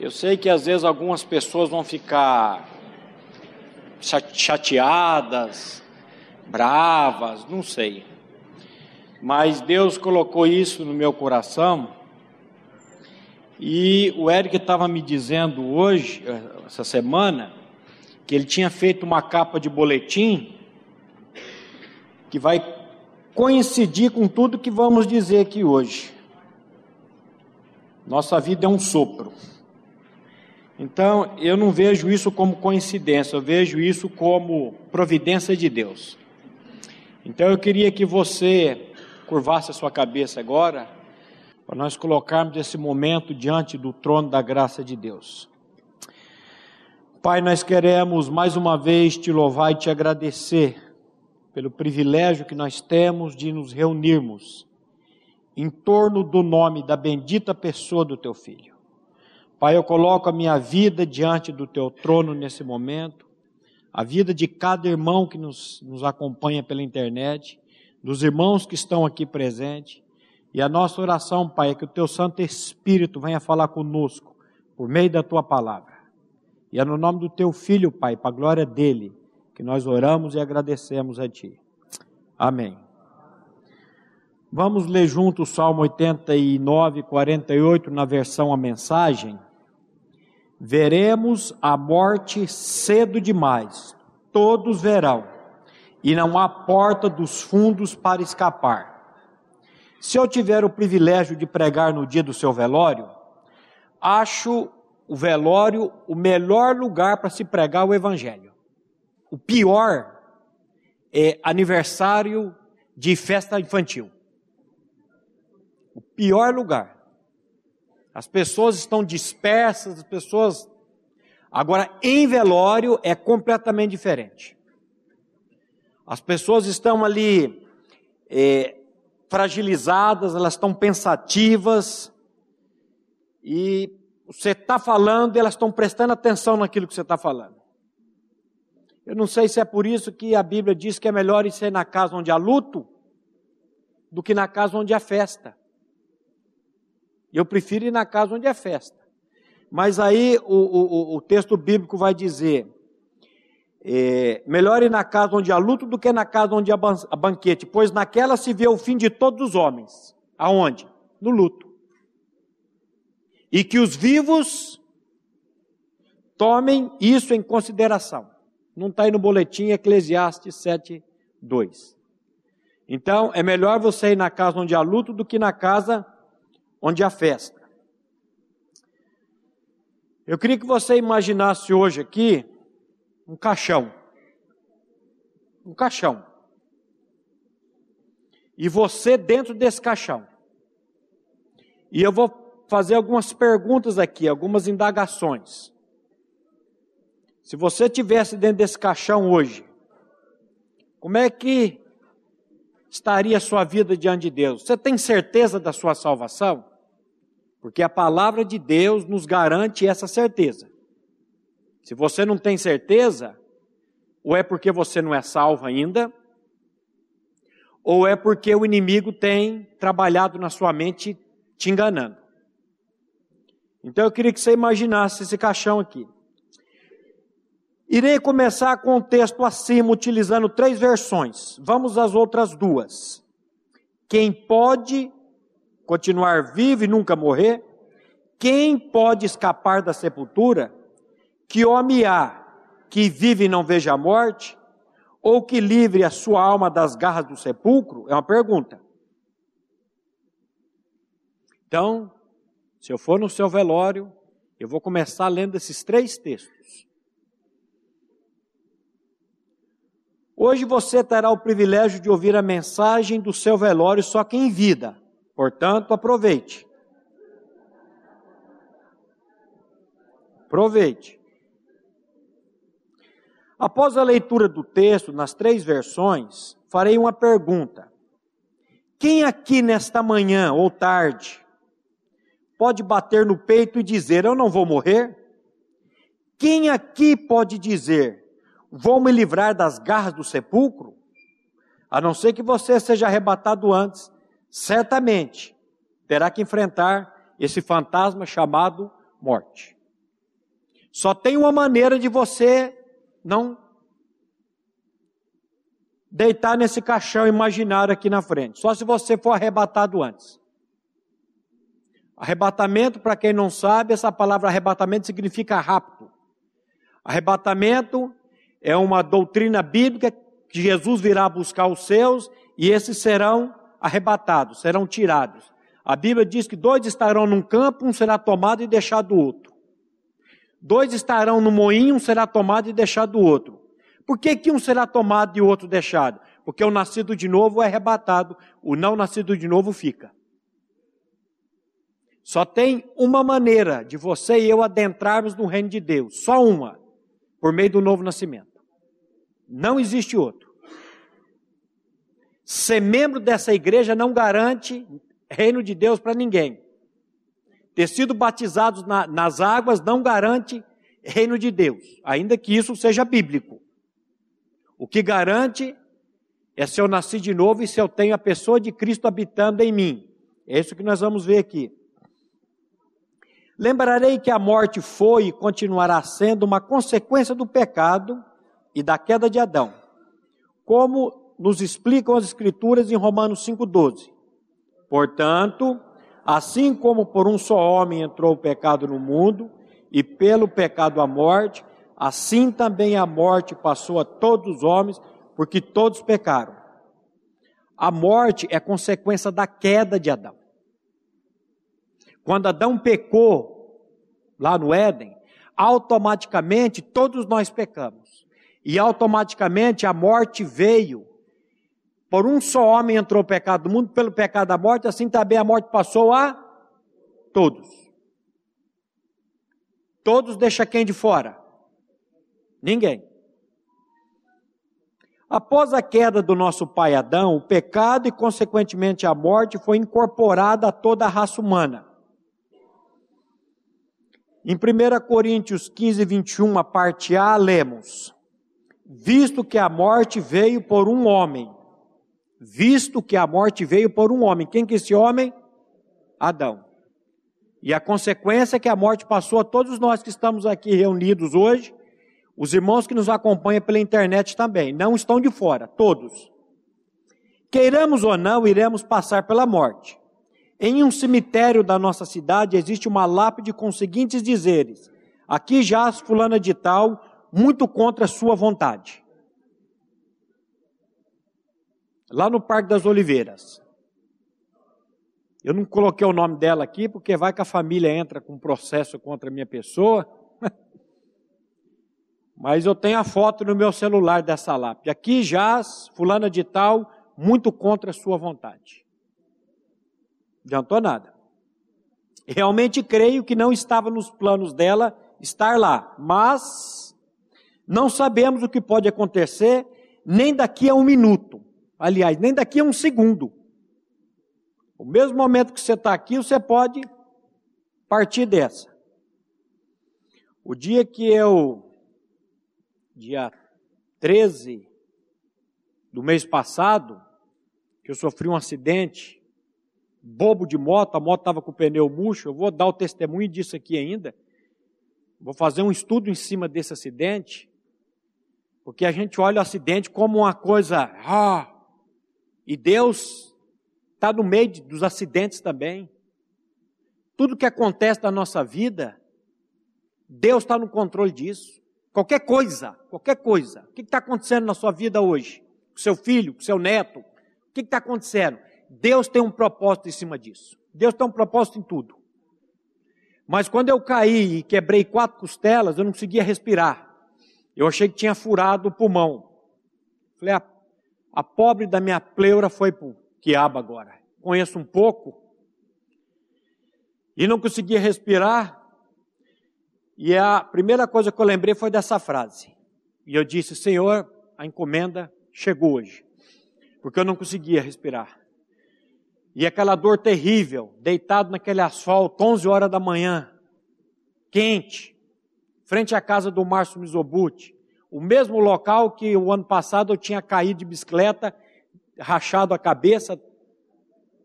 Eu sei que às vezes algumas pessoas vão ficar chateadas, bravas, não sei. Mas Deus colocou isso no meu coração. E o Eric estava me dizendo hoje, essa semana, que ele tinha feito uma capa de boletim que vai coincidir com tudo que vamos dizer aqui hoje. Nossa vida é um sopro. Então, eu não vejo isso como coincidência, eu vejo isso como providência de Deus. Então, eu queria que você curvasse a sua cabeça agora, para nós colocarmos esse momento diante do trono da graça de Deus. Pai, nós queremos mais uma vez te louvar e te agradecer pelo privilégio que nós temos de nos reunirmos em torno do nome da bendita pessoa do teu filho. Pai, eu coloco a minha vida diante do teu trono nesse momento, a vida de cada irmão que nos, nos acompanha pela internet, dos irmãos que estão aqui presentes, e a nossa oração, Pai, é que o teu Santo Espírito venha falar conosco por meio da tua palavra. E é no nome do teu filho, Pai, para a glória dele, que nós oramos e agradecemos a ti. Amém. Vamos ler junto o Salmo 89, 48, na versão a mensagem. Veremos a morte cedo demais, todos verão, e não há porta dos fundos para escapar. Se eu tiver o privilégio de pregar no dia do seu velório, acho o velório o melhor lugar para se pregar o Evangelho. O pior é aniversário de festa infantil o pior lugar. As pessoas estão dispersas, as pessoas. Agora, em velório é completamente diferente. As pessoas estão ali é, fragilizadas, elas estão pensativas, e você está falando e elas estão prestando atenção naquilo que você está falando. Eu não sei se é por isso que a Bíblia diz que é melhor ir ser na casa onde há luto do que na casa onde há festa. Eu prefiro ir na casa onde é festa. Mas aí o, o, o texto bíblico vai dizer: é, melhor ir na casa onde há luto do que na casa onde há banquete, pois naquela se vê o fim de todos os homens. Aonde? No luto. E que os vivos tomem isso em consideração. Não está aí no boletim Eclesiastes 7, 2. Então, é melhor você ir na casa onde há luto do que na casa onde há festa. Eu queria que você imaginasse hoje aqui um caixão. Um caixão. E você dentro desse caixão. E eu vou fazer algumas perguntas aqui, algumas indagações. Se você tivesse dentro desse caixão hoje, como é que estaria a sua vida diante de Deus? Você tem certeza da sua salvação? Porque a palavra de Deus nos garante essa certeza. Se você não tem certeza, ou é porque você não é salvo ainda, ou é porque o inimigo tem trabalhado na sua mente te enganando. Então eu queria que você imaginasse esse caixão aqui. Irei começar com o texto acima, utilizando três versões. Vamos às outras duas. Quem pode continuar vivo e nunca morrer? Quem pode escapar da sepultura? Que homem há que vive e não veja a morte? Ou que livre a sua alma das garras do sepulcro? É uma pergunta. Então, se eu for no seu velório, eu vou começar lendo esses três textos. Hoje você terá o privilégio de ouvir a mensagem do seu velório só que em vida. Portanto, aproveite. Aproveite. Após a leitura do texto, nas três versões, farei uma pergunta. Quem aqui nesta manhã ou tarde pode bater no peito e dizer: Eu não vou morrer? Quem aqui pode dizer: Vou me livrar das garras do sepulcro? A não ser que você seja arrebatado antes certamente terá que enfrentar esse fantasma chamado morte. Só tem uma maneira de você não deitar nesse caixão imaginário aqui na frente. Só se você for arrebatado antes. Arrebatamento, para quem não sabe, essa palavra arrebatamento significa rapto. Arrebatamento é uma doutrina bíblica que Jesus virá buscar os seus e esses serão arrebatados, serão tirados. A Bíblia diz que dois estarão num campo, um será tomado e deixado do outro. Dois estarão no moinho, um será tomado e deixado do outro. Por que, que um será tomado e o outro deixado? Porque o nascido de novo é arrebatado, o não nascido de novo fica. Só tem uma maneira de você e eu adentrarmos no reino de Deus, só uma, por meio do novo nascimento. Não existe outro. Ser membro dessa igreja não garante reino de Deus para ninguém. Ter sido batizados na, nas águas não garante reino de Deus, ainda que isso seja bíblico. O que garante é se eu nasci de novo e se eu tenho a pessoa de Cristo habitando em mim. É isso que nós vamos ver aqui. Lembrarei que a morte foi e continuará sendo uma consequência do pecado e da queda de Adão, como nos explicam as Escrituras em Romanos 5,12. Portanto, assim como por um só homem entrou o pecado no mundo, e pelo pecado a morte, assim também a morte passou a todos os homens, porque todos pecaram. A morte é consequência da queda de Adão. Quando Adão pecou lá no Éden, automaticamente todos nós pecamos. E automaticamente a morte veio. Por um só homem entrou o pecado do mundo, pelo pecado da morte, assim também a morte passou a todos. Todos deixa quem de fora? Ninguém. Após a queda do nosso pai Adão, o pecado e, consequentemente, a morte foi incorporada a toda a raça humana. Em 1 Coríntios 15, 21, a parte A, lemos: Visto que a morte veio por um homem, visto que a morte veio por um homem, quem que é esse homem? Adão. E a consequência é que a morte passou a todos nós que estamos aqui reunidos hoje, os irmãos que nos acompanham pela internet também, não estão de fora, todos. Queiramos ou não, iremos passar pela morte. Em um cemitério da nossa cidade existe uma lápide com os seguintes dizeres: Aqui jaz fulana de tal, muito contra sua vontade. Lá no Parque das Oliveiras. Eu não coloquei o nome dela aqui porque vai que a família entra com processo contra a minha pessoa. Mas eu tenho a foto no meu celular dessa lápide. Aqui jaz, fulana de tal, muito contra a sua vontade. Adiantou nada. Realmente creio que não estava nos planos dela estar lá, mas não sabemos o que pode acontecer nem daqui a um minuto. Aliás, nem daqui a um segundo. O mesmo momento que você está aqui, você pode partir dessa. O dia que eu dia 13 do mês passado, que eu sofri um acidente bobo de moto, a moto estava com o pneu murcho, eu vou dar o testemunho disso aqui ainda. Vou fazer um estudo em cima desse acidente, porque a gente olha o acidente como uma coisa, ah, e Deus está no meio dos acidentes também. Tudo que acontece na nossa vida, Deus está no controle disso. Qualquer coisa, qualquer coisa. O que está acontecendo na sua vida hoje? Com seu filho, com seu neto? O que está acontecendo? Deus tem um propósito em cima disso. Deus tem um propósito em tudo. Mas quando eu caí e quebrei quatro costelas, eu não conseguia respirar. Eu achei que tinha furado o pulmão. Falei, a, a pobre da minha pleura foi para o quiabo agora. Conheço um pouco. E não conseguia respirar. E a primeira coisa que eu lembrei foi dessa frase. E eu disse: Senhor, a encomenda chegou hoje, porque eu não conseguia respirar. E aquela dor terrível, deitado naquele asfalto, 11 horas da manhã, quente, frente à casa do Márcio Mizobuti, o mesmo local que o ano passado eu tinha caído de bicicleta, rachado a cabeça,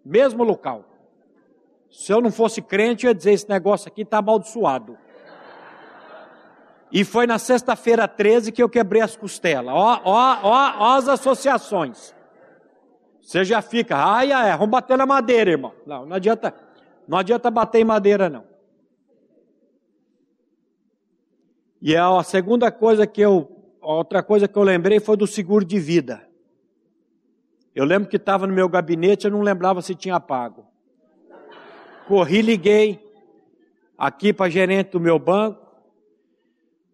mesmo local. Se eu não fosse crente, eu ia dizer: esse negócio aqui está amaldiçoado. E foi na sexta-feira 13 que eu quebrei as costelas. Ó, ó, ó, ó as associações. Você já fica, ai, ai, vamos bater na madeira, irmão. Não, não adianta, não adianta bater em madeira, não. E a segunda coisa que eu, outra coisa que eu lembrei foi do seguro de vida. Eu lembro que estava no meu gabinete, eu não lembrava se tinha pago. Corri, liguei aqui para gerente do meu banco.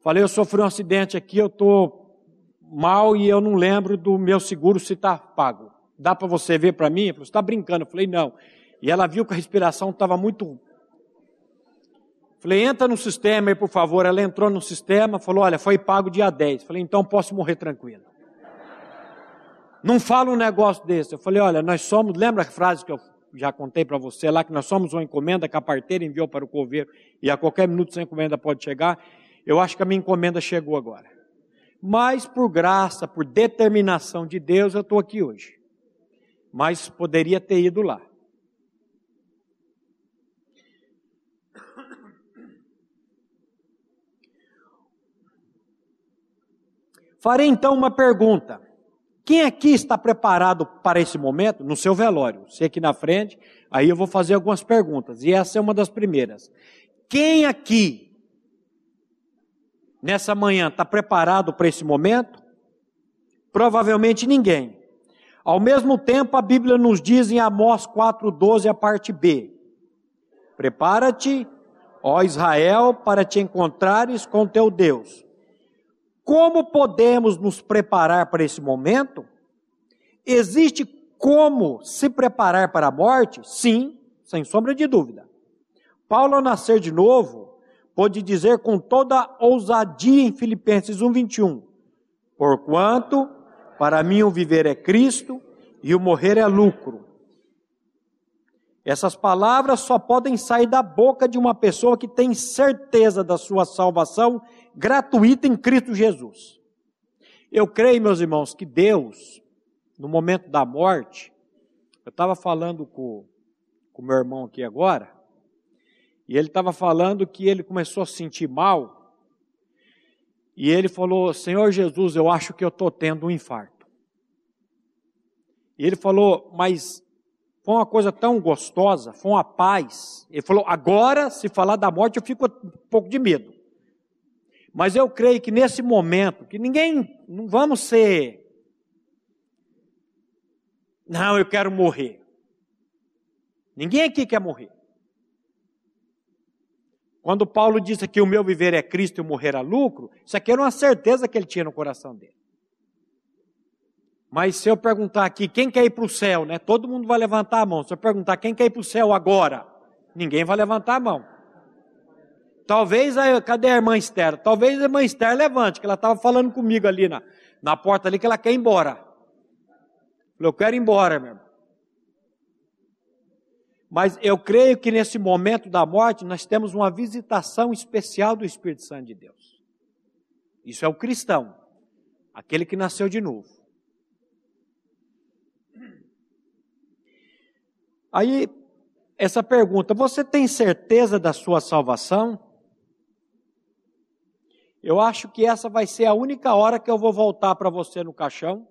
Falei, eu sofri um acidente aqui, eu estou mal e eu não lembro do meu seguro se está pago. Dá para você ver para mim? Você está brincando? Eu falei, não. E ela viu que a respiração estava muito. Falei, entra no sistema aí, por favor. Ela entrou no sistema, falou, olha, foi pago dia 10. Falei, então posso morrer tranquilo. Não fala um negócio desse. Eu falei, olha, nós somos, lembra a frase que eu já contei para você lá, que nós somos uma encomenda que a parteira enviou para o coveiro e a qualquer minuto essa encomenda pode chegar. Eu acho que a minha encomenda chegou agora. Mas por graça, por determinação de Deus, eu estou aqui hoje. Mas poderia ter ido lá. Farei então uma pergunta. Quem aqui está preparado para esse momento? No seu velório. Você aqui na frente, aí eu vou fazer algumas perguntas. E essa é uma das primeiras. Quem aqui, nessa manhã, está preparado para esse momento? Provavelmente ninguém. Ao mesmo tempo, a Bíblia nos diz em Amós 4,12, a parte B: Prepara-te, ó Israel, para te encontrares com teu Deus como podemos nos preparar para esse momento? Existe como se preparar para a morte? Sim, sem sombra de dúvida. Paulo, ao nascer de novo, pôde dizer com toda ousadia em Filipenses 1,21: Porquanto para mim o viver é Cristo e o morrer é lucro. Essas palavras só podem sair da boca de uma pessoa que tem certeza da sua salvação gratuita em Cristo Jesus. Eu creio, meus irmãos, que Deus, no momento da morte, eu estava falando com o meu irmão aqui agora, e ele estava falando que ele começou a se sentir mal, e ele falou: Senhor Jesus, eu acho que eu estou tendo um infarto. E ele falou, mas foi uma coisa tão gostosa, foi uma paz. Ele falou: agora, se falar da morte, eu fico um pouco de medo. Mas eu creio que nesse momento, que ninguém, não vamos ser, não, eu quero morrer. Ninguém aqui quer morrer. Quando Paulo disse que o meu viver é Cristo e morrer é lucro, isso aqui era uma certeza que ele tinha no coração dele. Mas se eu perguntar aqui, quem quer ir para o céu, né? Todo mundo vai levantar a mão. Se eu perguntar quem quer ir para o céu agora, ninguém vai levantar a mão. Talvez, a, cadê a irmã Esther? Talvez a irmã Esther levante, que ela estava falando comigo ali na, na porta ali, que ela quer ir embora. Eu quero ir embora, meu irmão. Mas eu creio que nesse momento da morte nós temos uma visitação especial do Espírito Santo de Deus. Isso é o cristão, aquele que nasceu de novo. Aí, essa pergunta: você tem certeza da sua salvação? Eu acho que essa vai ser a única hora que eu vou voltar para você no caixão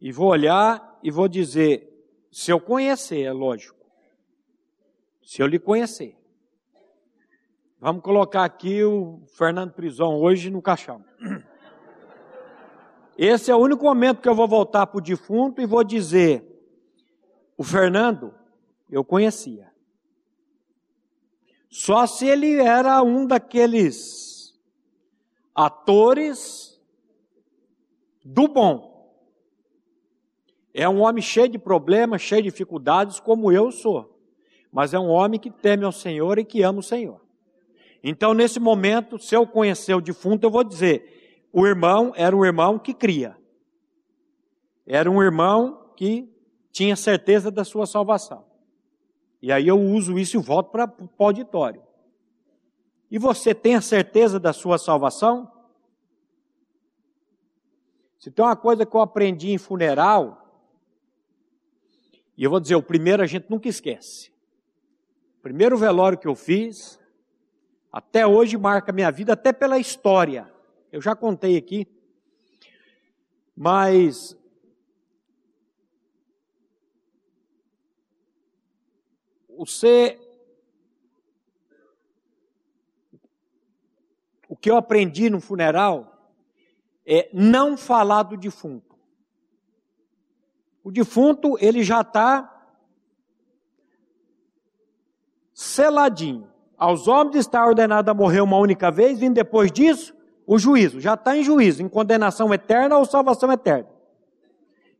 e vou olhar e vou dizer, se eu conhecer, é lógico. Se eu lhe conhecer. Vamos colocar aqui o Fernando Prisão hoje no caixão. Esse é o único momento que eu vou voltar para o defunto e vou dizer: o Fernando eu conhecia. Só se ele era um daqueles atores do bom. É um homem cheio de problemas, cheio de dificuldades, como eu sou. Mas é um homem que teme ao Senhor e que ama o Senhor. Então, nesse momento, se eu conhecer o defunto, eu vou dizer: o irmão era um irmão que cria. Era um irmão que tinha certeza da sua salvação. E aí eu uso isso e volto para o auditório. E você tem a certeza da sua salvação? Se tem uma coisa que eu aprendi em funeral, e eu vou dizer, o primeiro a gente nunca esquece. O primeiro velório que eu fiz, Até hoje marca minha vida, até pela história. Eu já contei aqui. Mas você o que eu aprendi no funeral é não falar do defunto. O defunto, ele já está seladinho. Aos homens está ordenado a morrer uma única vez, vindo depois disso o juízo. Já está em juízo, em condenação eterna ou salvação eterna.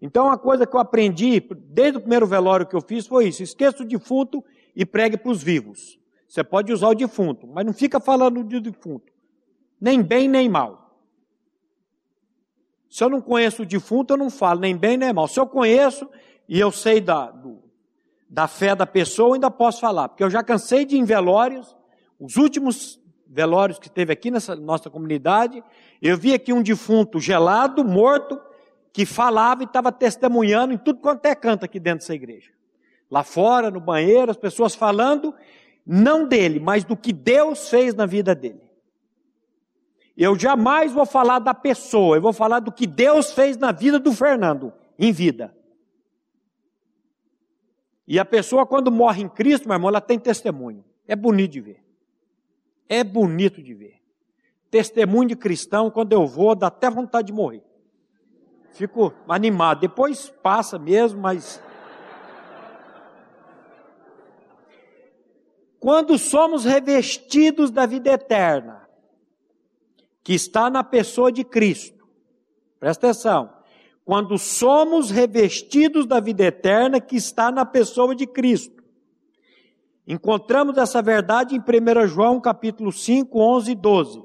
Então, uma coisa que eu aprendi desde o primeiro velório que eu fiz foi isso: esqueça o defunto e pregue para os vivos. Você pode usar o defunto, mas não fica falando do defunto, nem bem nem mal. Se eu não conheço o defunto, eu não falo nem bem nem mal. Se eu conheço e eu sei da, do, da fé da pessoa, eu ainda posso falar, porque eu já cansei de ir em velórios, os últimos velórios que teve aqui nessa nossa comunidade, eu vi aqui um defunto gelado, morto, que falava e estava testemunhando em tudo quanto é canto aqui dentro dessa igreja. Lá fora, no banheiro, as pessoas falando, não dele, mas do que Deus fez na vida dele. Eu jamais vou falar da pessoa, eu vou falar do que Deus fez na vida do Fernando, em vida. E a pessoa, quando morre em Cristo, meu irmão, ela tem testemunho. É bonito de ver. É bonito de ver. Testemunho de cristão, quando eu vou, dá até vontade de morrer. Fico animado. Depois passa mesmo, mas. Quando somos revestidos da vida eterna, que está na pessoa de Cristo. Presta atenção. Quando somos revestidos da vida eterna que está na pessoa de Cristo. Encontramos essa verdade em 1 João capítulo 5, 11 e 12,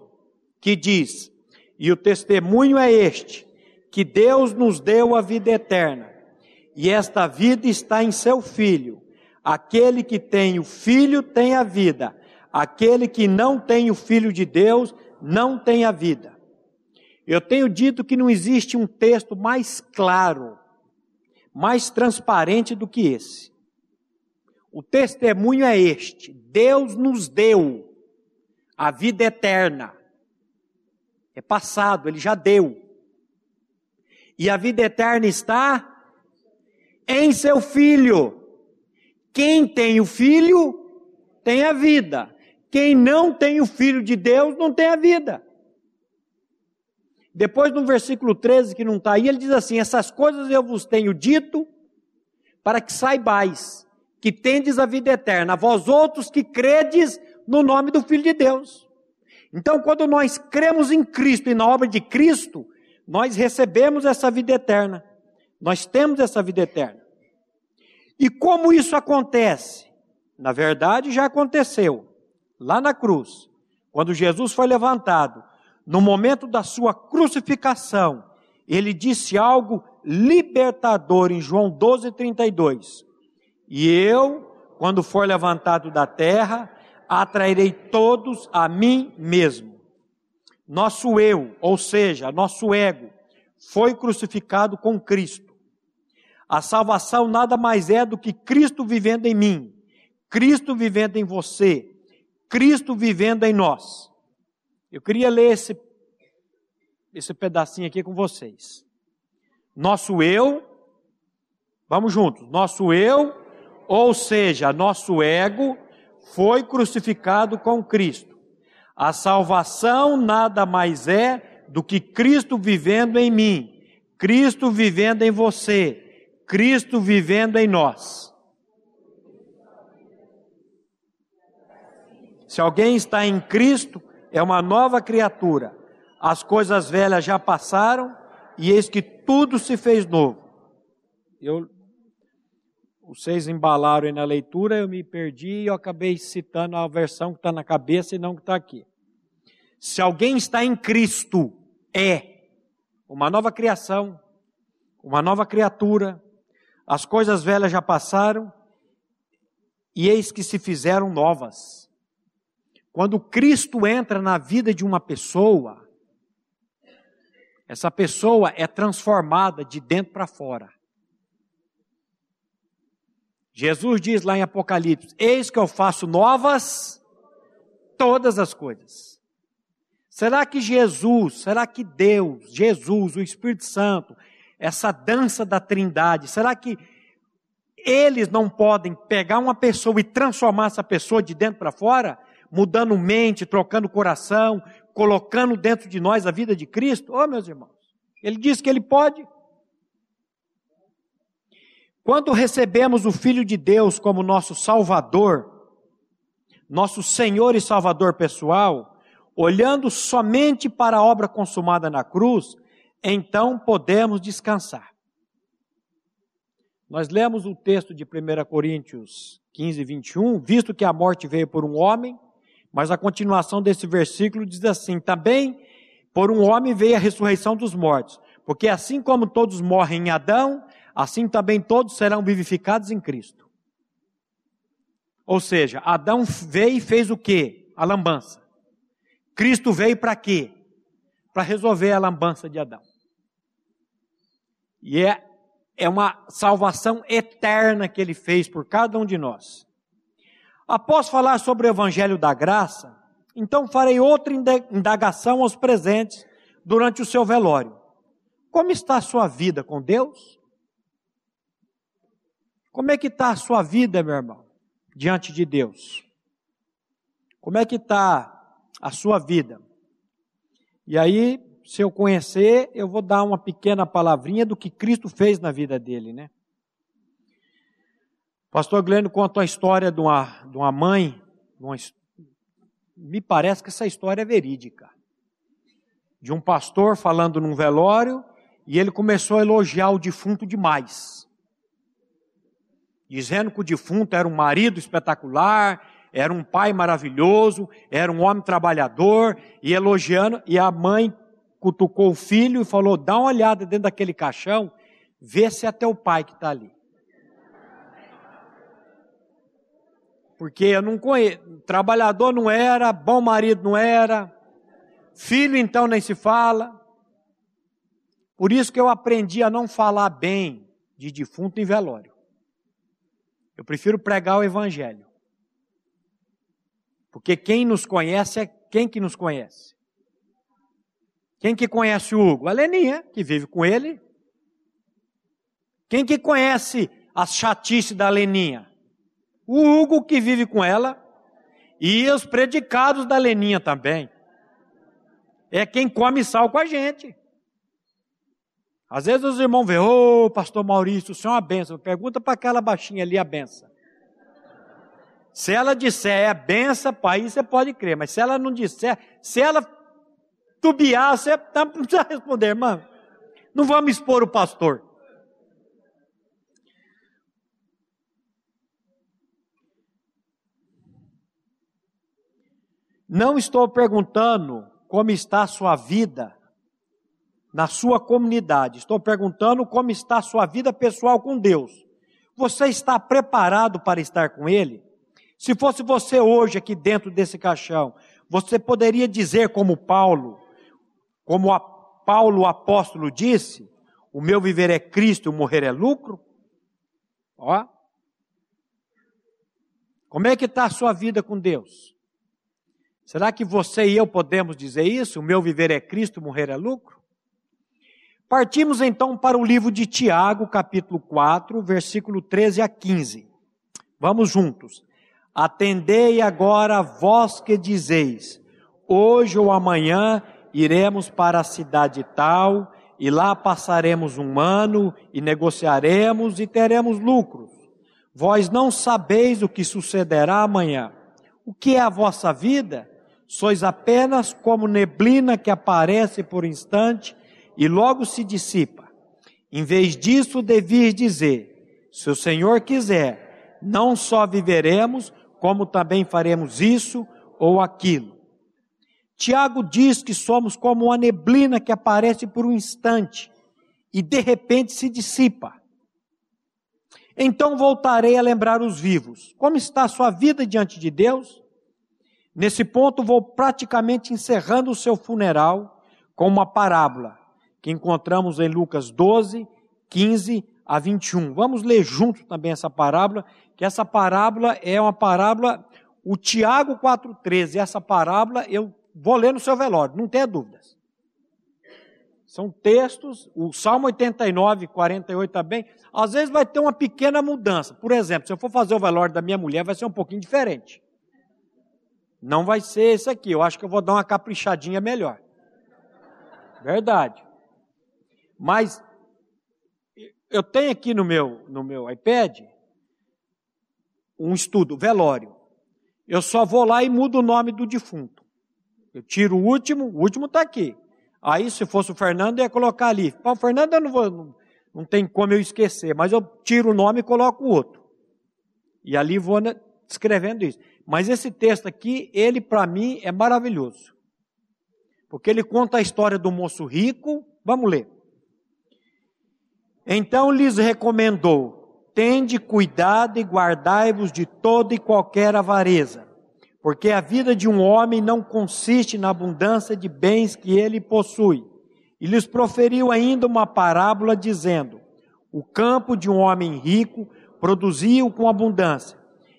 que diz: E o testemunho é este, que Deus nos deu a vida eterna, e esta vida está em seu Filho. Aquele que tem o Filho tem a vida, aquele que não tem o Filho de Deus não tem a vida. Eu tenho dito que não existe um texto mais claro, mais transparente do que esse. O testemunho é este: Deus nos deu a vida eterna. É passado, ele já deu. E a vida eterna está em seu filho. Quem tem o filho tem a vida. Quem não tem o Filho de Deus não tem a vida. Depois, no versículo 13, que não está aí, ele diz assim: Essas coisas eu vos tenho dito, para que saibais que tendes a vida eterna, vós outros que credes no nome do Filho de Deus. Então, quando nós cremos em Cristo e na obra de Cristo, nós recebemos essa vida eterna. Nós temos essa vida eterna. E como isso acontece? Na verdade, já aconteceu lá na cruz, quando Jesus foi levantado, no momento da sua crucificação, ele disse algo libertador em João 12, 32. E eu, quando for levantado da terra, atrairei todos a mim mesmo. Nosso eu, ou seja, nosso ego, foi crucificado com Cristo. A salvação nada mais é do que Cristo vivendo em mim, Cristo vivendo em você, Cristo vivendo em nós. Eu queria ler esse, esse pedacinho aqui com vocês. Nosso eu, vamos juntos, nosso eu, ou seja, nosso ego, foi crucificado com Cristo. A salvação nada mais é do que Cristo vivendo em mim, Cristo vivendo em você, Cristo vivendo em nós. Se alguém está em Cristo, é uma nova criatura. As coisas velhas já passaram e eis que tudo se fez novo. Eu, vocês embalaram aí na leitura, eu me perdi e eu acabei citando a versão que está na cabeça e não que está aqui. Se alguém está em Cristo, é uma nova criação, uma nova criatura. As coisas velhas já passaram e eis que se fizeram novas. Quando Cristo entra na vida de uma pessoa, essa pessoa é transformada de dentro para fora. Jesus diz lá em Apocalipse: Eis que eu faço novas todas as coisas. Será que Jesus, será que Deus, Jesus, o Espírito Santo, essa dança da Trindade, será que eles não podem pegar uma pessoa e transformar essa pessoa de dentro para fora, mudando mente, trocando coração, colocando dentro de nós a vida de Cristo? Oh, meus irmãos, ele diz que ele pode. Quando recebemos o Filho de Deus como nosso Salvador, nosso Senhor e Salvador pessoal, olhando somente para a obra consumada na cruz, então podemos descansar. Nós lemos o texto de 1 Coríntios 15, 21, visto que a morte veio por um homem, mas a continuação desse versículo diz assim: também por um homem veio a ressurreição dos mortos, porque assim como todos morrem em Adão, assim também todos serão vivificados em Cristo. Ou seja, Adão veio e fez o quê? A lambança. Cristo veio para quê? Para resolver a lambança de Adão. E é, é uma salvação eterna que ele fez por cada um de nós. Após falar sobre o Evangelho da Graça, então farei outra indagação aos presentes durante o seu velório. Como está a sua vida com Deus? Como é que está a sua vida, meu irmão, diante de Deus? Como é que está a sua vida? E aí, se eu conhecer, eu vou dar uma pequena palavrinha do que Cristo fez na vida dele, né? Pastor Glênio conta a história de uma, de uma mãe, de uma, me parece que essa história é verídica. De um pastor falando num velório e ele começou a elogiar o defunto demais. Dizendo que o defunto era um marido espetacular, era um pai maravilhoso, era um homem trabalhador, e elogiando, e a mãe cutucou o filho e falou: dá uma olhada dentro daquele caixão, vê se é teu pai que está ali. Porque eu não conheço, trabalhador não era, bom marido não era, filho então nem se fala. Por isso que eu aprendi a não falar bem de defunto em velório. Eu prefiro pregar o evangelho. Porque quem nos conhece é quem que nos conhece? Quem que conhece o Hugo? A Leninha, que vive com ele. Quem que conhece as chatices da Leninha? O Hugo, que vive com ela. E os predicados da Leninha também. É quem come sal com a gente. Às vezes os irmãos veem, ô oh, pastor Maurício, o senhor é uma benção. Pergunta para aquela baixinha ali a benção. Se ela disser é benção, aí você pode crer. Mas se ela não disser, se ela tubiar, você não precisa responder, irmão. Não vamos expor o pastor. Não estou perguntando como está a sua vida na sua comunidade. Estou perguntando como está a sua vida pessoal com Deus. Você está preparado para estar com Ele? Se fosse você hoje aqui dentro desse caixão, você poderia dizer como Paulo: como a Paulo o apóstolo disse, o meu viver é Cristo, o morrer é lucro. Ó. Como é que está a sua vida com Deus? Será que você e eu podemos dizer isso? O meu viver é Cristo, morrer é lucro? Partimos então para o livro de Tiago, capítulo 4, versículo 13 a 15. Vamos juntos. Atendei agora vós que dizeis, hoje ou amanhã iremos para a cidade tal, e lá passaremos um ano, e negociaremos e teremos lucros. Vós não sabeis o que sucederá amanhã. O que é a vossa vida? Sois apenas como neblina que aparece por instante e logo se dissipa. Em vez disso, devias dizer: se o Senhor quiser, não só viveremos, como também faremos isso ou aquilo. Tiago diz que somos como uma neblina que aparece por um instante e de repente se dissipa. Então voltarei a lembrar os vivos. Como está a sua vida diante de Deus? Nesse ponto, vou praticamente encerrando o seu funeral com uma parábola que encontramos em Lucas 12, 15 a 21. Vamos ler juntos também essa parábola, que essa parábola é uma parábola O Tiago 4,13, essa parábola, eu vou ler no seu velório, não tenha dúvidas. São textos, o Salmo 89, 48 também, às vezes vai ter uma pequena mudança. Por exemplo, se eu for fazer o velório da minha mulher, vai ser um pouquinho diferente. Não vai ser esse aqui, eu acho que eu vou dar uma caprichadinha melhor. Verdade. Mas eu tenho aqui no meu, no meu iPad um estudo, velório. Eu só vou lá e mudo o nome do defunto. Eu tiro o último, o último está aqui. Aí, se fosse o Fernando, eu ia colocar ali. o Fernando eu não vou, não, não tem como eu esquecer, mas eu tiro o nome e coloco o outro. E ali vou escrevendo isso. Mas esse texto aqui, ele para mim é maravilhoso. Porque ele conta a história do moço rico. Vamos ler. Então lhes recomendou: Tende cuidado e guardai-vos de toda e qualquer avareza, porque a vida de um homem não consiste na abundância de bens que ele possui. E lhes proferiu ainda uma parábola, dizendo: O campo de um homem rico produzia com abundância,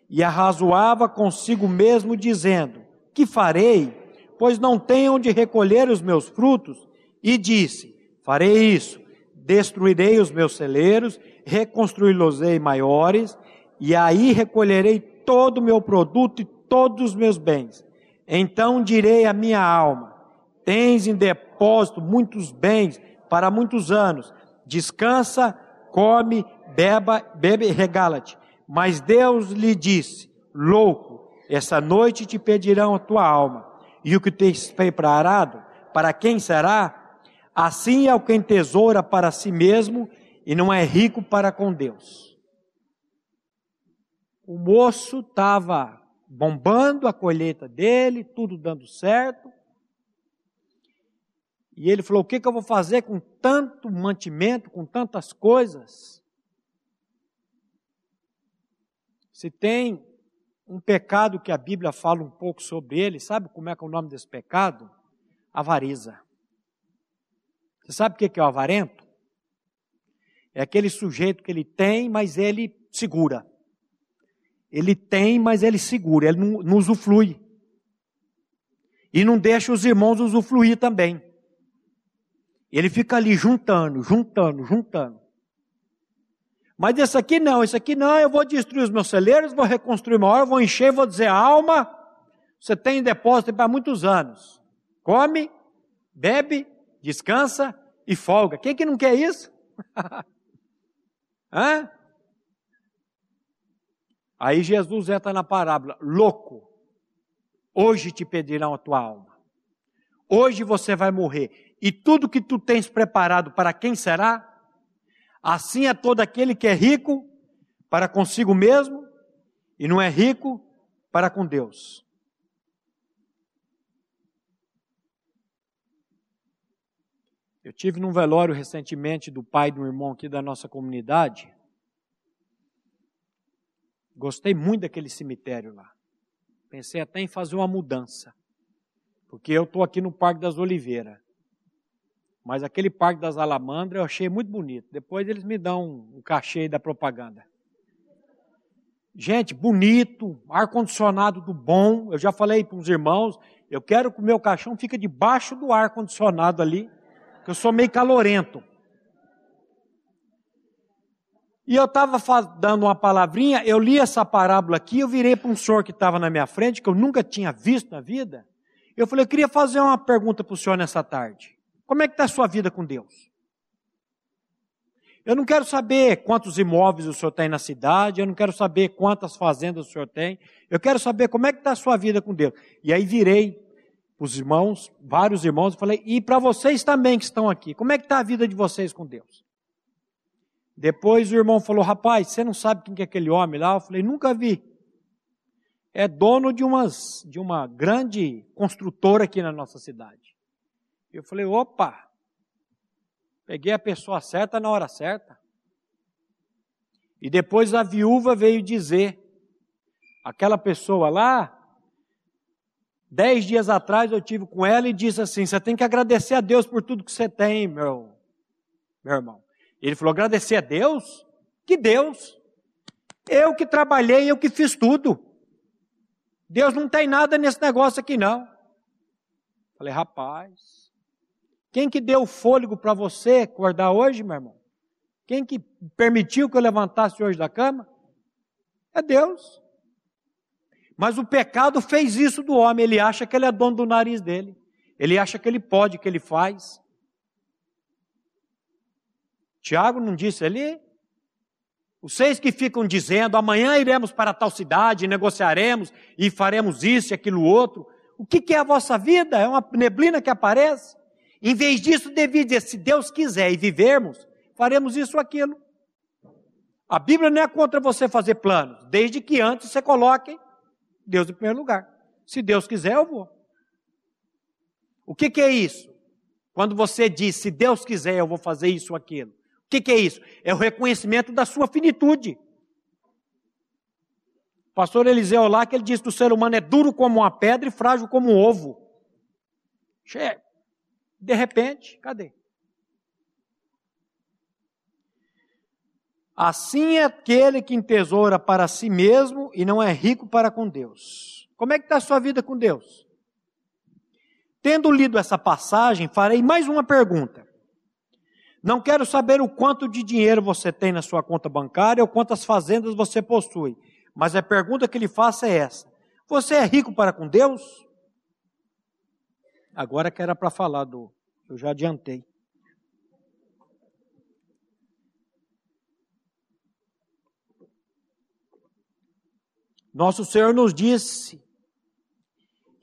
e arrazoava consigo mesmo, dizendo: Que farei? Pois não tenho onde recolher os meus frutos. E disse: Farei isso destruirei os meus celeiros, reconstruí-los-ei maiores, e aí recolherei todo o meu produto e todos os meus bens. Então direi à minha alma: Tens em depósito muitos bens para muitos anos. Descansa, come, beba, bebe e regala-te. Mas Deus lhe disse: Louco, essa noite te pedirão a tua alma. E o que tens preparado, para quem será? Assim é o quem tesoura para si mesmo e não é rico para com Deus. O moço estava bombando a colheita dele, tudo dando certo. E ele falou: O que, que eu vou fazer com tanto mantimento, com tantas coisas? Se tem um pecado que a Bíblia fala um pouco sobre ele, sabe como é que é o nome desse pecado? Avariza. Você sabe o que é o avarento? É aquele sujeito que ele tem, mas ele segura. Ele tem, mas ele segura, ele não, não usuflui. E não deixa os irmãos usufruir também. Ele fica ali juntando, juntando, juntando. Mas esse aqui não, esse aqui não, eu vou destruir os meus celeiros, vou reconstruir uma hora, vou encher, vou dizer, alma, você tem depósito para muitos anos. Come, bebe descansa e folga. Quem que não quer isso? Hã? Aí Jesus entra na parábola, louco, hoje te pedirão a tua alma. Hoje você vai morrer. E tudo que tu tens preparado para quem será? Assim é todo aquele que é rico para consigo mesmo e não é rico para com Deus. Eu tive num velório recentemente do pai de um irmão aqui da nossa comunidade. Gostei muito daquele cemitério lá. Pensei até em fazer uma mudança. Porque eu estou aqui no Parque das Oliveiras. Mas aquele Parque das Alamandras eu achei muito bonito. Depois eles me dão um, um cachê da propaganda. Gente, bonito, ar-condicionado do bom. Eu já falei para os irmãos, eu quero que o meu caixão fique debaixo do ar-condicionado ali que eu sou meio calorento. E eu estava dando uma palavrinha, eu li essa parábola aqui, eu virei para um senhor que estava na minha frente, que eu nunca tinha visto na vida. Eu falei, eu queria fazer uma pergunta para o senhor nessa tarde. Como é que está a sua vida com Deus? Eu não quero saber quantos imóveis o senhor tem na cidade, eu não quero saber quantas fazendas o senhor tem, eu quero saber como é que está a sua vida com Deus. E aí virei os irmãos, vários irmãos, eu falei, e para vocês também que estão aqui, como é que está a vida de vocês com Deus? Depois o irmão falou, rapaz, você não sabe quem é aquele homem lá? Eu falei, nunca vi. É dono de, umas, de uma grande construtora aqui na nossa cidade. Eu falei, opa, peguei a pessoa certa na hora certa. E depois a viúva veio dizer, aquela pessoa lá Dez dias atrás eu tive com ela e disse assim: você tem que agradecer a Deus por tudo que você tem, meu, meu irmão. Ele falou: agradecer a Deus? Que Deus? Eu que trabalhei, eu que fiz tudo. Deus não tem nada nesse negócio aqui não. Falei, rapaz, quem que deu fôlego para você acordar hoje, meu irmão? Quem que permitiu que eu levantasse hoje da cama? É Deus. Mas o pecado fez isso do homem, ele acha que ele é dono do nariz dele. Ele acha que ele pode, que ele faz. Tiago não disse ali? Seis que ficam dizendo, amanhã iremos para tal cidade, negociaremos e faremos isso e aquilo outro. O que, que é a vossa vida? É uma neblina que aparece? Em vez disso, devia dizer, se Deus quiser e vivermos, faremos isso ou aquilo. A Bíblia não é contra você fazer planos, desde que antes você coloque Deus em primeiro lugar. Se Deus quiser, eu vou. O que, que é isso? Quando você diz, se Deus quiser, eu vou fazer isso ou aquilo. O que, que é isso? É o reconhecimento da sua finitude. O pastor Eliseu lá, que ele diz que o ser humano é duro como uma pedra e frágil como um ovo. De repente, cadê? Assim é aquele que entesoura para si mesmo e não é rico para com Deus. Como é que está a sua vida com Deus? Tendo lido essa passagem, farei mais uma pergunta. Não quero saber o quanto de dinheiro você tem na sua conta bancária ou quantas fazendas você possui. Mas a pergunta que lhe faço é essa: Você é rico para com Deus? Agora que era para falar do. Eu já adiantei. Nosso Senhor nos disse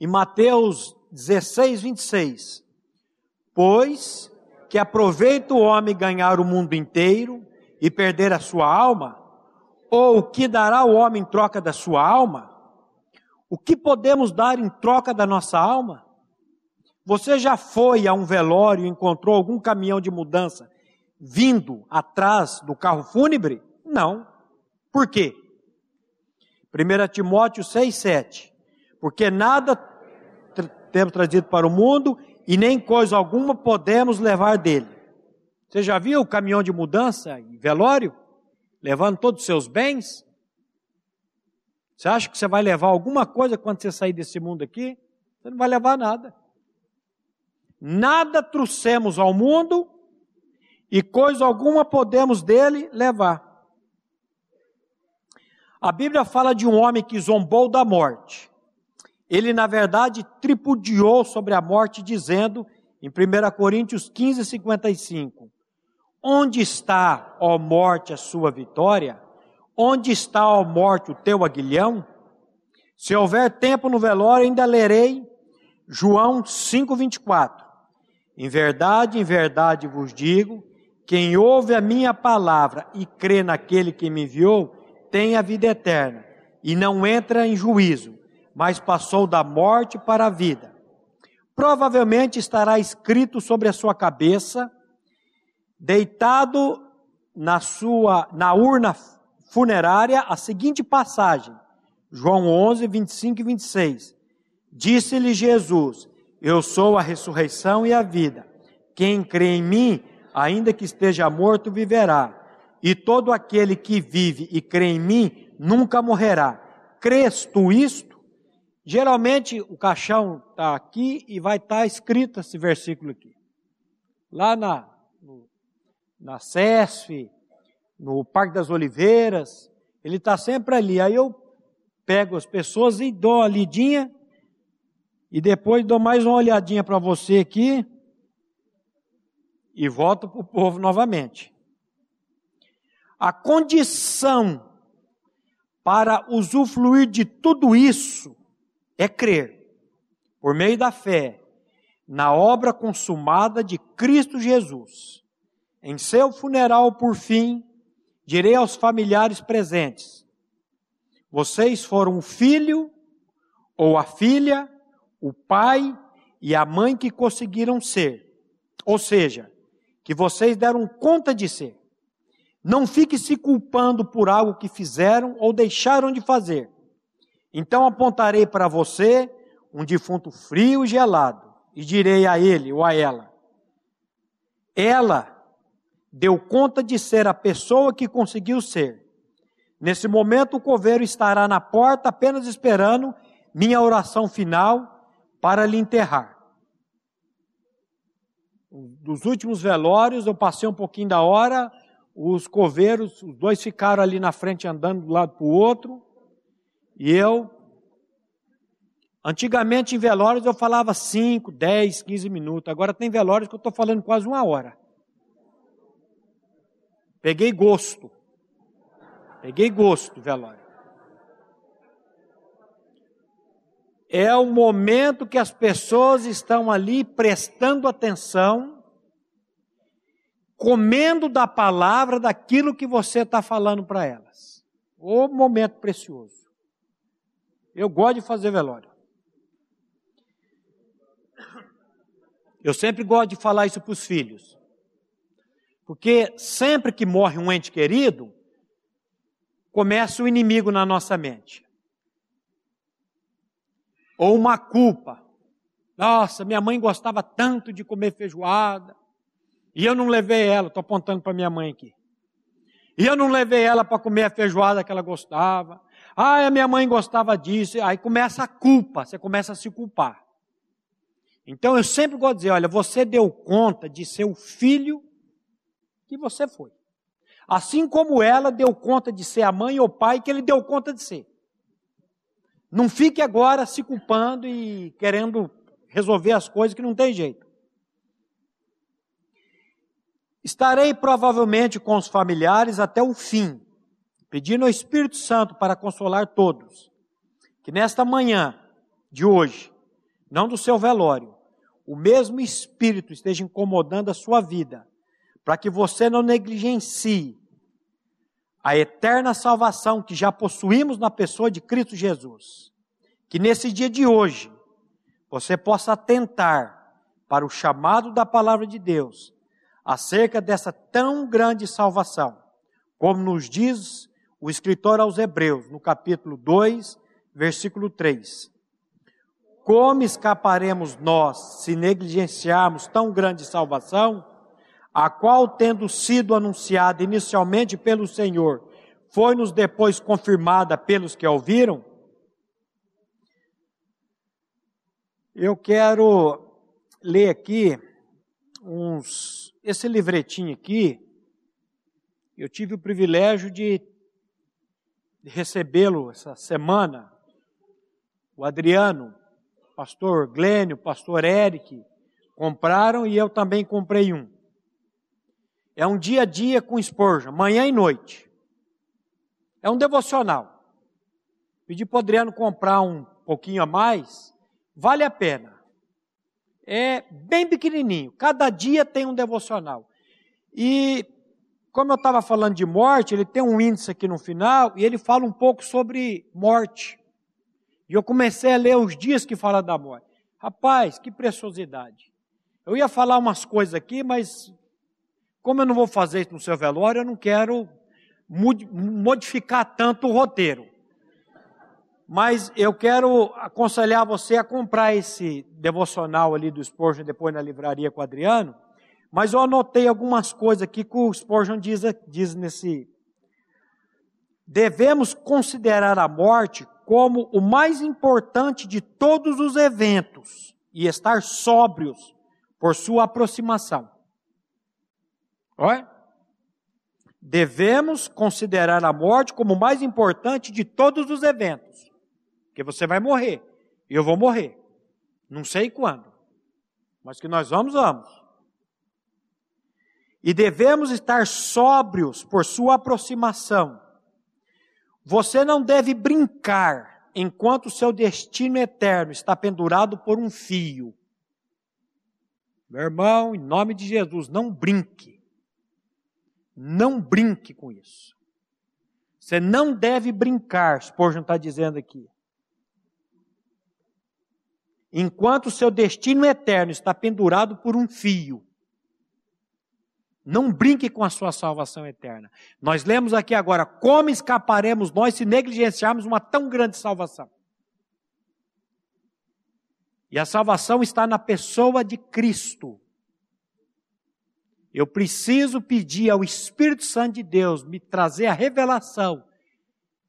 em Mateus 16, 26: Pois que aproveita o homem ganhar o mundo inteiro e perder a sua alma? Ou o que dará o homem em troca da sua alma? O que podemos dar em troca da nossa alma? Você já foi a um velório e encontrou algum caminhão de mudança vindo atrás do carro fúnebre? Não. Por quê? 1 Timóteo 6, 7. Porque nada temos trazido para o mundo e nem coisa alguma podemos levar dele. Você já viu o caminhão de mudança em velório? Levando todos os seus bens? Você acha que você vai levar alguma coisa quando você sair desse mundo aqui? Você não vai levar nada. Nada trouxemos ao mundo e coisa alguma podemos dele levar. A Bíblia fala de um homem que zombou da morte ele na verdade tripudiou sobre a morte, dizendo, em 1 Coríntios 15, 55, Onde está, ó morte, a sua vitória? Onde está, ó morte, o teu aguilhão? Se houver tempo no velório, ainda lerei João 5,24. Em verdade, em verdade vos digo: quem ouve a minha palavra e crê naquele que me enviou, tem a vida eterna e não entra em juízo, mas passou da morte para a vida. Provavelmente estará escrito sobre a sua cabeça, deitado na sua na urna funerária, a seguinte passagem: João 11, 25 e 26. Disse-lhe Jesus: Eu sou a ressurreição e a vida. Quem crê em mim, ainda que esteja morto, viverá. E todo aquele que vive e crê em mim nunca morrerá. Crês tu isto? Geralmente o caixão está aqui e vai estar tá escrito esse versículo aqui. Lá na, na CESF, no Parque das Oliveiras, ele está sempre ali. Aí eu pego as pessoas e dou uma lidinha, e depois dou mais uma olhadinha para você aqui, e volto para o povo novamente. A condição para usufruir de tudo isso é crer, por meio da fé, na obra consumada de Cristo Jesus. Em seu funeral, por fim, direi aos familiares presentes: vocês foram o filho ou a filha, o pai e a mãe que conseguiram ser. Ou seja, que vocês deram conta de ser. Não fique se culpando por algo que fizeram ou deixaram de fazer. Então apontarei para você um defunto frio e gelado, e direi a ele ou a ela: Ela deu conta de ser a pessoa que conseguiu ser. Nesse momento, o coveiro estará na porta apenas esperando minha oração final para lhe enterrar. Dos últimos velórios, eu passei um pouquinho da hora, os coveiros, os dois ficaram ali na frente andando do lado para o outro, e eu. Antigamente em velórios eu falava 5, 10, 15 minutos, agora tem velórios que eu estou falando quase uma hora. Peguei gosto. Peguei gosto do velório. É o momento que as pessoas estão ali prestando atenção, comendo da palavra daquilo que você está falando para elas. O momento precioso. Eu gosto de fazer velório. Eu sempre gosto de falar isso para os filhos. Porque sempre que morre um ente querido, começa o inimigo na nossa mente ou uma culpa. Nossa, minha mãe gostava tanto de comer feijoada, e eu não levei ela, estou apontando para minha mãe aqui. E eu não levei ela para comer a feijoada que ela gostava. Ah, a minha mãe gostava disso. Aí começa a culpa, você começa a se culpar. Então eu sempre gosto de dizer: olha, você deu conta de ser o filho que você foi. Assim como ela deu conta de ser a mãe ou pai que ele deu conta de ser. Não fique agora se culpando e querendo resolver as coisas que não tem jeito. Estarei provavelmente com os familiares até o fim, pedindo ao Espírito Santo para consolar todos. Que nesta manhã de hoje, não do seu velório, o mesmo Espírito esteja incomodando a sua vida, para que você não negligencie a eterna salvação que já possuímos na pessoa de Cristo Jesus. Que nesse dia de hoje você possa atentar para o chamado da palavra de Deus acerca dessa tão grande salvação, como nos diz o escritor aos Hebreus, no capítulo 2, versículo 3. Como escaparemos nós se negligenciarmos tão grande salvação? a qual, tendo sido anunciada inicialmente pelo Senhor, foi-nos depois confirmada pelos que a ouviram? Eu quero ler aqui uns esse livretinho aqui. Eu tive o privilégio de recebê-lo essa semana. O Adriano, o pastor Glênio, o pastor Eric compraram e eu também comprei um. É um dia a dia com Spurgeon, manhã e noite. É um devocional. Pedi para o Adriano comprar um pouquinho a mais, vale a pena. É bem pequenininho, cada dia tem um devocional. E como eu estava falando de morte, ele tem um índice aqui no final e ele fala um pouco sobre morte. E eu comecei a ler os dias que fala da morte. Rapaz, que preciosidade. Eu ia falar umas coisas aqui, mas como eu não vou fazer isso no seu velório, eu não quero modificar tanto o roteiro. Mas eu quero aconselhar você a comprar esse devocional ali do Spurgeon depois na livraria com o Adriano. Mas eu anotei algumas coisas aqui que o Spurgeon diz, diz nesse. Devemos considerar a morte como o mais importante de todos os eventos e estar sóbrios por sua aproximação. Olha. Devemos considerar a morte como o mais importante de todos os eventos. Porque você vai morrer. E eu vou morrer. Não sei quando. Mas que nós vamos, vamos. E devemos estar sóbrios por sua aproximação. Você não deve brincar enquanto seu destino eterno está pendurado por um fio. Meu irmão, em nome de Jesus, não brinque. Não brinque com isso. Você não deve brincar, Spurgeon está dizendo aqui. Enquanto o seu destino eterno está pendurado por um fio, não brinque com a sua salvação eterna. Nós lemos aqui agora como escaparemos nós se negligenciarmos uma tão grande salvação. E a salvação está na pessoa de Cristo. Eu preciso pedir ao Espírito Santo de Deus me trazer a revelação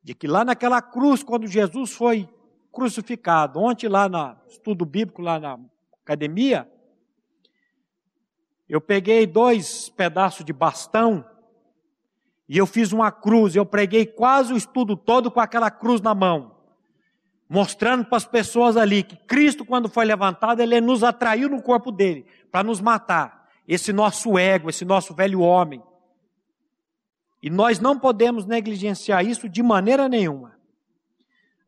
de que lá naquela cruz, quando Jesus foi crucificado. Ontem, lá no estudo bíblico, lá na academia, eu peguei dois pedaços de bastão e eu fiz uma cruz. Eu preguei quase o estudo todo com aquela cruz na mão, mostrando para as pessoas ali que Cristo, quando foi levantado, ele nos atraiu no corpo dele para nos matar. Esse nosso ego, esse nosso velho homem. E nós não podemos negligenciar isso de maneira nenhuma.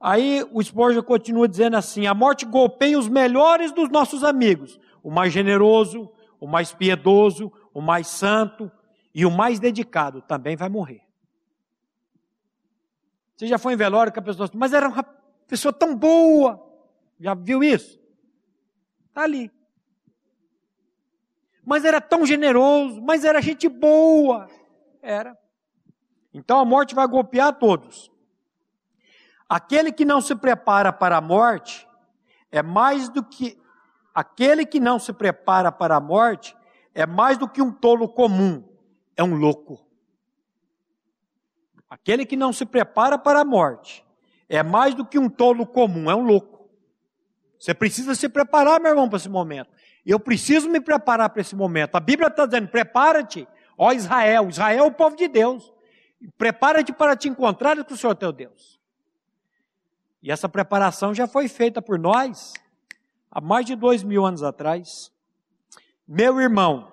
Aí o Spurgeon continua dizendo assim: a morte golpeia os melhores dos nossos amigos, o mais generoso, o mais piedoso, o mais santo e o mais dedicado também vai morrer. Você já foi em velório com a pessoa, mas era uma pessoa tão boa. Já viu isso? Está ali. Mas era tão generoso, mas era gente boa. Era. Então a morte vai golpear todos. Aquele que não se prepara para a morte é mais do que aquele que não se prepara para a morte é mais do que um tolo comum, é um louco. Aquele que não se prepara para a morte é mais do que um tolo comum, é um louco. Você precisa se preparar, meu irmão, para esse momento. Eu preciso me preparar para esse momento. A Bíblia está dizendo: prepara-te, ó Israel. Israel é o povo de Deus. Prepara-te para te encontrar com o Senhor teu Deus. E essa preparação já foi feita por nós há mais de dois mil anos atrás. Meu irmão,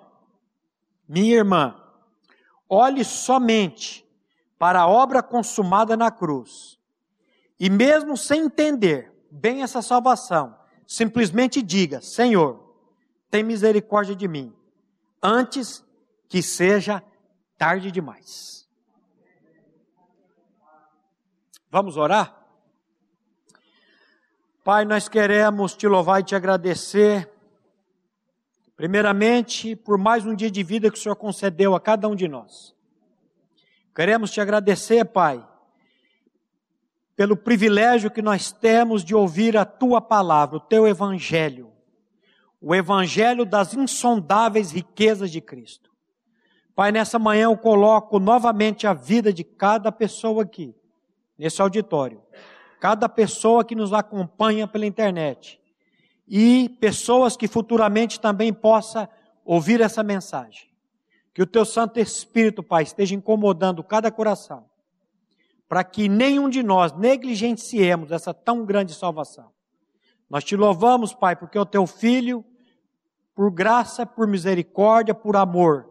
minha irmã, olhe somente para a obra consumada na cruz. E mesmo sem entender bem essa salvação, simplesmente diga: Senhor, tem misericórdia de mim, antes que seja tarde demais. Vamos orar? Pai, nós queremos te louvar e te agradecer, primeiramente, por mais um dia de vida que o Senhor concedeu a cada um de nós. Queremos te agradecer, Pai, pelo privilégio que nós temos de ouvir a tua palavra, o teu evangelho, o evangelho das insondáveis riquezas de Cristo. Pai, nessa manhã eu coloco novamente a vida de cada pessoa aqui, nesse auditório cada pessoa que nos acompanha pela internet e pessoas que futuramente também possa ouvir essa mensagem. Que o teu Santo Espírito, Pai, esteja incomodando cada coração, para que nenhum de nós negligenciemos essa tão grande salvação. Nós te louvamos, Pai, porque o teu filho, por graça, por misericórdia, por amor,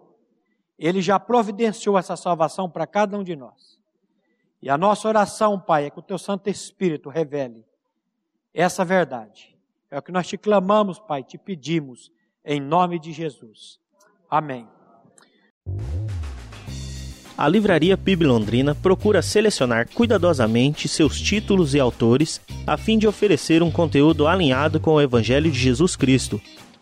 ele já providenciou essa salvação para cada um de nós. E a nossa oração, Pai, é que o Teu Santo Espírito revele essa verdade. É o que nós te clamamos, Pai, te pedimos, em nome de Jesus. Amém. A Livraria PIB Londrina procura selecionar cuidadosamente seus títulos e autores a fim de oferecer um conteúdo alinhado com o Evangelho de Jesus Cristo.